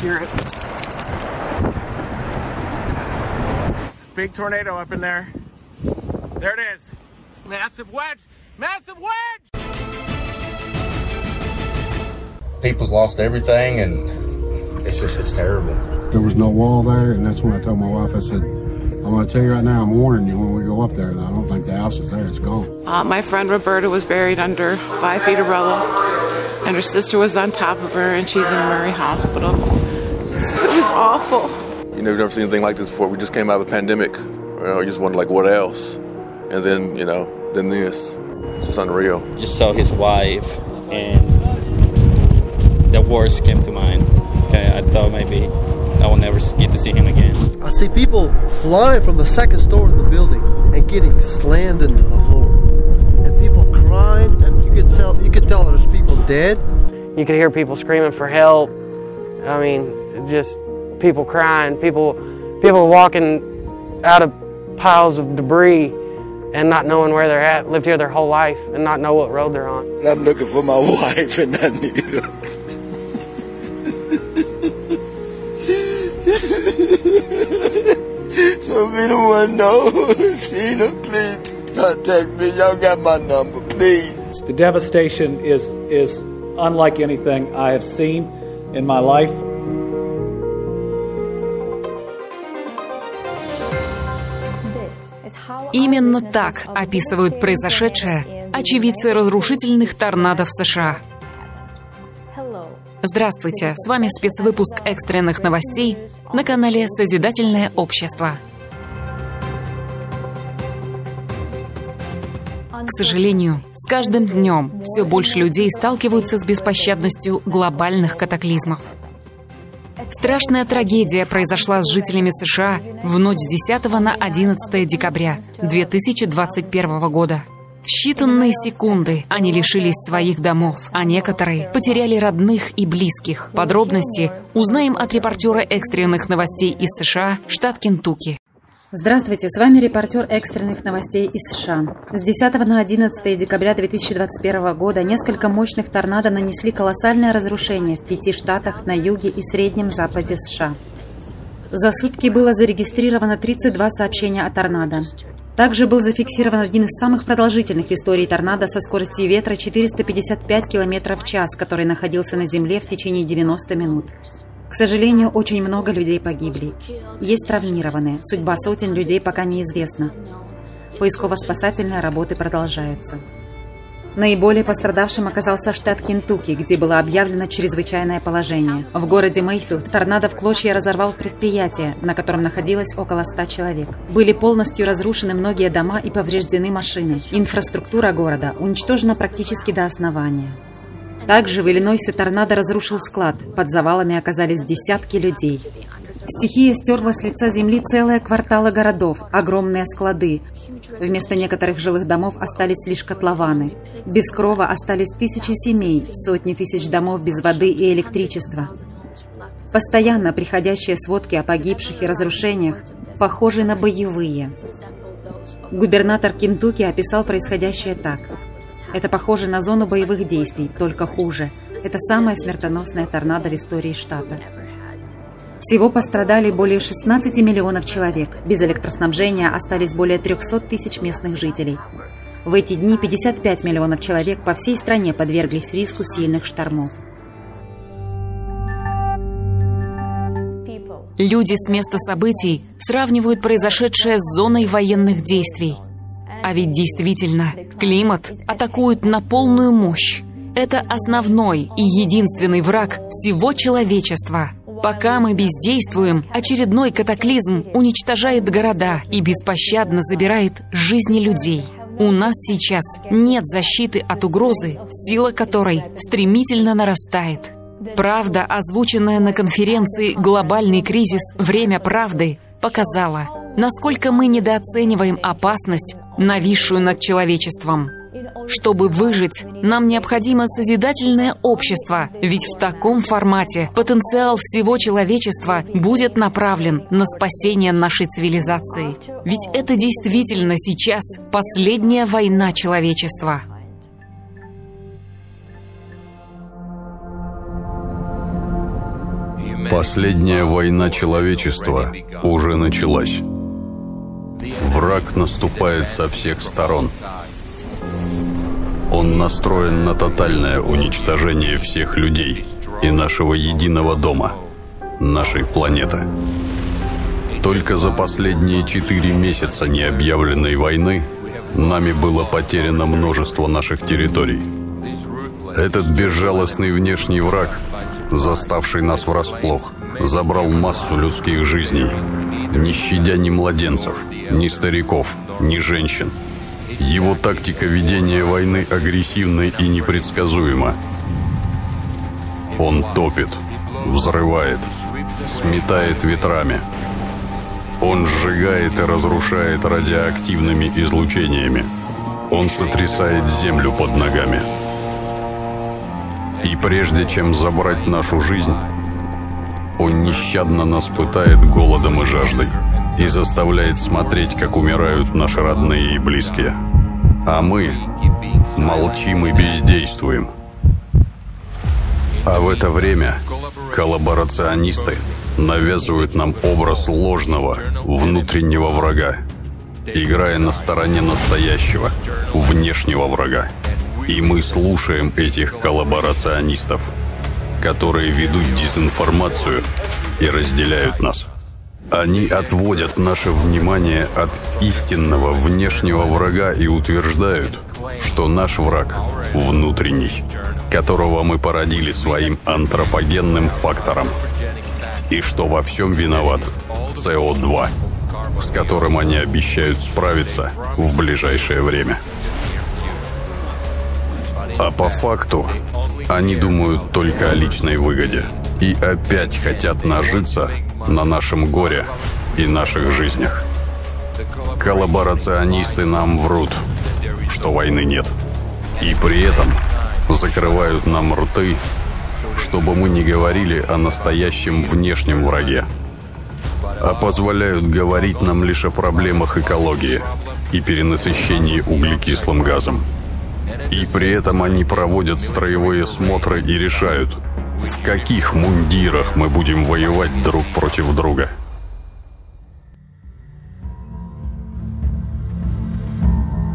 hear it. Big tornado up in there. There it is. Massive wedge. Massive wedge! People's lost everything, and it's just it's terrible. There was no wall there, and that's when I told my wife, I said, I'm going to tell you right now, I'm warning you when we go up there. I don't think the house is there, it's gone. Uh, my friend Roberta was buried under five feet of rubble, and her sister was on top of her, and she's in Murray Hospital. It was awful. You know, we've never seen anything like this before. We just came out of the pandemic. You, know, you just wonder, like, what else? And then, you know, then this. It's just unreal. Just saw his wife, and the worst came to mind. Okay, I thought maybe I will never get to see him again. I see people flying from the second story of the building and getting slammed into the floor, and people crying, and you could tell you could tell there's people dead. You could hear people screaming for help. I mean, just people crying, people people walking out of piles of debris and not knowing where they're at, lived here their whole life and not know what road they're on. I'm looking for my wife and I need her. So if anyone knows, Cena, please contact me. Y'all got my number, please. The devastation is is unlike anything I have seen in my life. Именно так описывают произошедшее очевидцы разрушительных торнадо в США. Здравствуйте, с вами спецвыпуск экстренных новостей на канале «Созидательное общество». К сожалению, с каждым днем все больше людей сталкиваются с беспощадностью глобальных катаклизмов. Страшная трагедия произошла с жителями США в ночь с 10 на 11 декабря 2021 года. В считанные секунды они лишились своих домов, а некоторые потеряли родных и близких. Подробности узнаем от репортера экстренных новостей из США, штат Кентукки. Здравствуйте, с вами репортер экстренных новостей из США. С 10 на 11 декабря 2021 года несколько мощных торнадо нанесли колоссальное разрушение в пяти штатах на юге и среднем западе США. За сутки было зарегистрировано 32 сообщения о торнадо. Также был зафиксирован один из самых продолжительных в истории торнадо со скоростью ветра 455 км в час, который находился на Земле в течение 90 минут. К сожалению, очень много людей погибли. Есть травмированные. Судьба сотен людей пока неизвестна. Поисково-спасательные работы продолжаются. Наиболее пострадавшим оказался штат Кентукки, где было объявлено чрезвычайное положение. В городе Мейфилд торнадо в клочья разорвал предприятие, на котором находилось около 100 человек. Были полностью разрушены многие дома и повреждены машины. Инфраструктура города уничтожена практически до основания. Также в Иллинойсе торнадо разрушил склад. Под завалами оказались десятки людей. Стихия стерла с лица земли целые кварталы городов, огромные склады. Вместо некоторых жилых домов остались лишь котлованы. Без крова остались тысячи семей, сотни тысяч домов без воды и электричества. Постоянно приходящие сводки о погибших и разрушениях похожи на боевые. Губернатор Кентукки описал происходящее так. Это похоже на зону боевых действий, только хуже. Это самая смертоносная торнадо в истории штата. Всего пострадали более 16 миллионов человек. Без электроснабжения остались более 300 тысяч местных жителей. В эти дни 55 миллионов человек по всей стране подверглись риску сильных штормов. Люди с места событий сравнивают произошедшее с зоной военных действий. А ведь действительно, климат атакует на полную мощь. Это основной и единственный враг всего человечества – Пока мы бездействуем, очередной катаклизм уничтожает города и беспощадно забирает жизни людей. У нас сейчас нет защиты от угрозы, сила которой стремительно нарастает. Правда, озвученная на конференции «Глобальный кризис. Время правды» показала, насколько мы недооцениваем опасность, нависшую над человечеством. Чтобы выжить, нам необходимо созидательное общество, ведь в таком формате потенциал всего человечества будет направлен на спасение нашей цивилизации. Ведь это действительно сейчас последняя война человечества. Последняя война человечества уже началась. Враг наступает со всех сторон. Он настроен на тотальное уничтожение всех людей и нашего единого дома, нашей планеты. Только за последние четыре месяца необъявленной войны нами было потеряно множество наших территорий. Этот безжалостный внешний враг, заставший нас врасплох, забрал массу людских жизней, не щадя ни младенцев, ни стариков, ни женщин. Его тактика ведения войны агрессивна и непредсказуема. Он топит, взрывает, сметает ветрами. Он сжигает и разрушает радиоактивными излучениями. Он сотрясает землю под ногами. И прежде чем забрать нашу жизнь, он нещадно нас пытает голодом и жаждой и заставляет смотреть, как умирают наши родные и близкие. А мы молчим и бездействуем. А в это время коллаборационисты навязывают нам образ ложного внутреннего врага, играя на стороне настоящего внешнего врага. И мы слушаем этих коллаборационистов, которые ведут дезинформацию и разделяют нас. Они отводят наше внимание от истинного внешнего врага и утверждают, что наш враг внутренний, которого мы породили своим антропогенным фактором, и что во всем виноват СО2, с которым они обещают справиться в ближайшее время. А по факту они думают только о личной выгоде и опять хотят нажиться на нашем горе и наших жизнях. Коллаборационисты нам врут, что войны нет. И при этом закрывают нам рты, чтобы мы не говорили о настоящем внешнем враге, а позволяют говорить нам лишь о проблемах экологии и перенасыщении углекислым газом. И при этом они проводят строевые смотры и решают, в каких мундирах мы будем воевать друг против друга.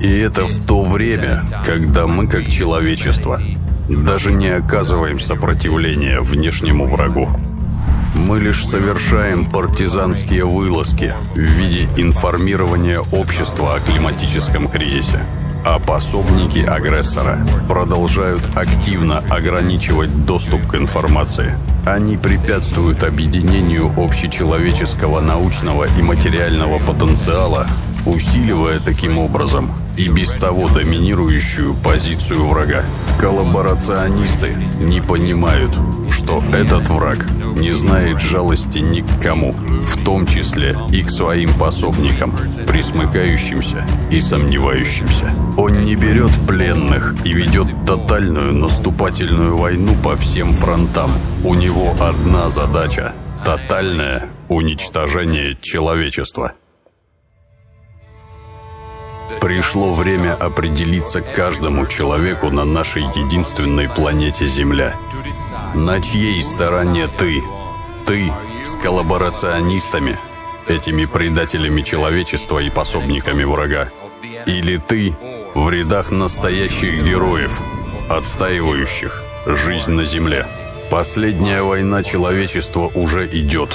И это в то время, когда мы, как человечество, даже не оказываем сопротивления внешнему врагу. Мы лишь совершаем партизанские вылазки в виде информирования общества о климатическом кризисе а пособники агрессора продолжают активно ограничивать доступ к информации. Они препятствуют объединению общечеловеческого научного и материального потенциала, усиливая таким образом и без того доминирующую позицию врага. Коллаборационисты не понимают, что этот враг не знает жалости ни к кому, в том числе и к своим пособникам, присмыкающимся и сомневающимся. Он не берет пленных и ведет тотальную наступательную войну по всем фронтам. У него одна задача – тотальное уничтожение человечества. Пришло время определиться каждому человеку на нашей единственной планете Земля. На чьей стороне ты? Ты с коллаборационистами, этими предателями человечества и пособниками врага? Или ты в рядах настоящих героев, отстаивающих жизнь на Земле? Последняя война человечества уже идет.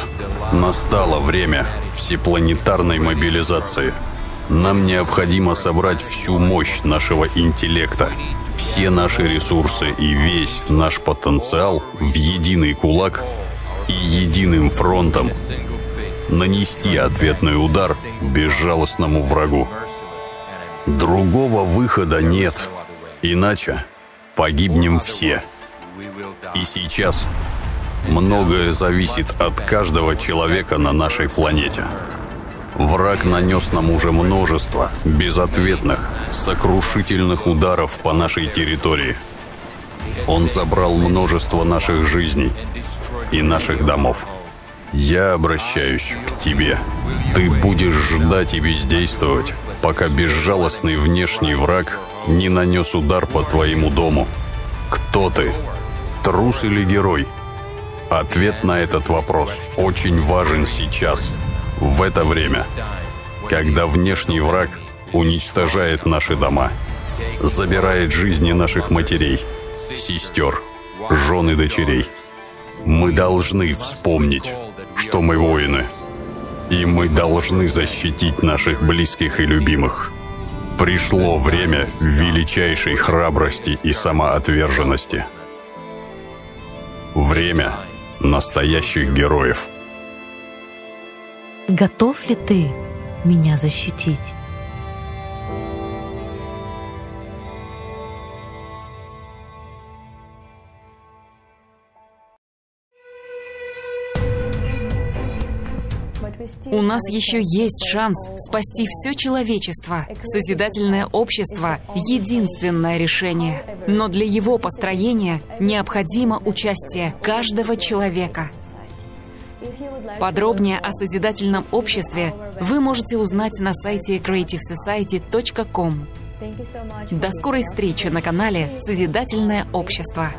Настало время всепланетарной мобилизации – нам необходимо собрать всю мощь нашего интеллекта, все наши ресурсы и весь наш потенциал в единый кулак и единым фронтом нанести ответный удар безжалостному врагу. Другого выхода нет, иначе погибнем все. И сейчас многое зависит от каждого человека на нашей планете. Враг нанес нам уже множество безответных, сокрушительных ударов по нашей территории. Он забрал множество наших жизней и наших домов. Я обращаюсь к тебе. Ты будешь ждать и бездействовать, пока безжалостный внешний враг не нанес удар по твоему дому. Кто ты? Трус или герой? Ответ на этот вопрос очень важен сейчас, в это время, когда внешний враг уничтожает наши дома, забирает жизни наших матерей, сестер, жен и дочерей. Мы должны вспомнить, что мы воины, и мы должны защитить наших близких и любимых. Пришло время величайшей храбрости и самоотверженности. Время настоящих героев. Готов ли ты меня защитить? У нас еще есть шанс спасти все человечество. Созидательное общество — единственное решение. Но для его построения необходимо участие каждого человека. Подробнее о созидательном обществе вы можете узнать на сайте creativesociety.com. До скорой встречи на канале «Созидательное общество».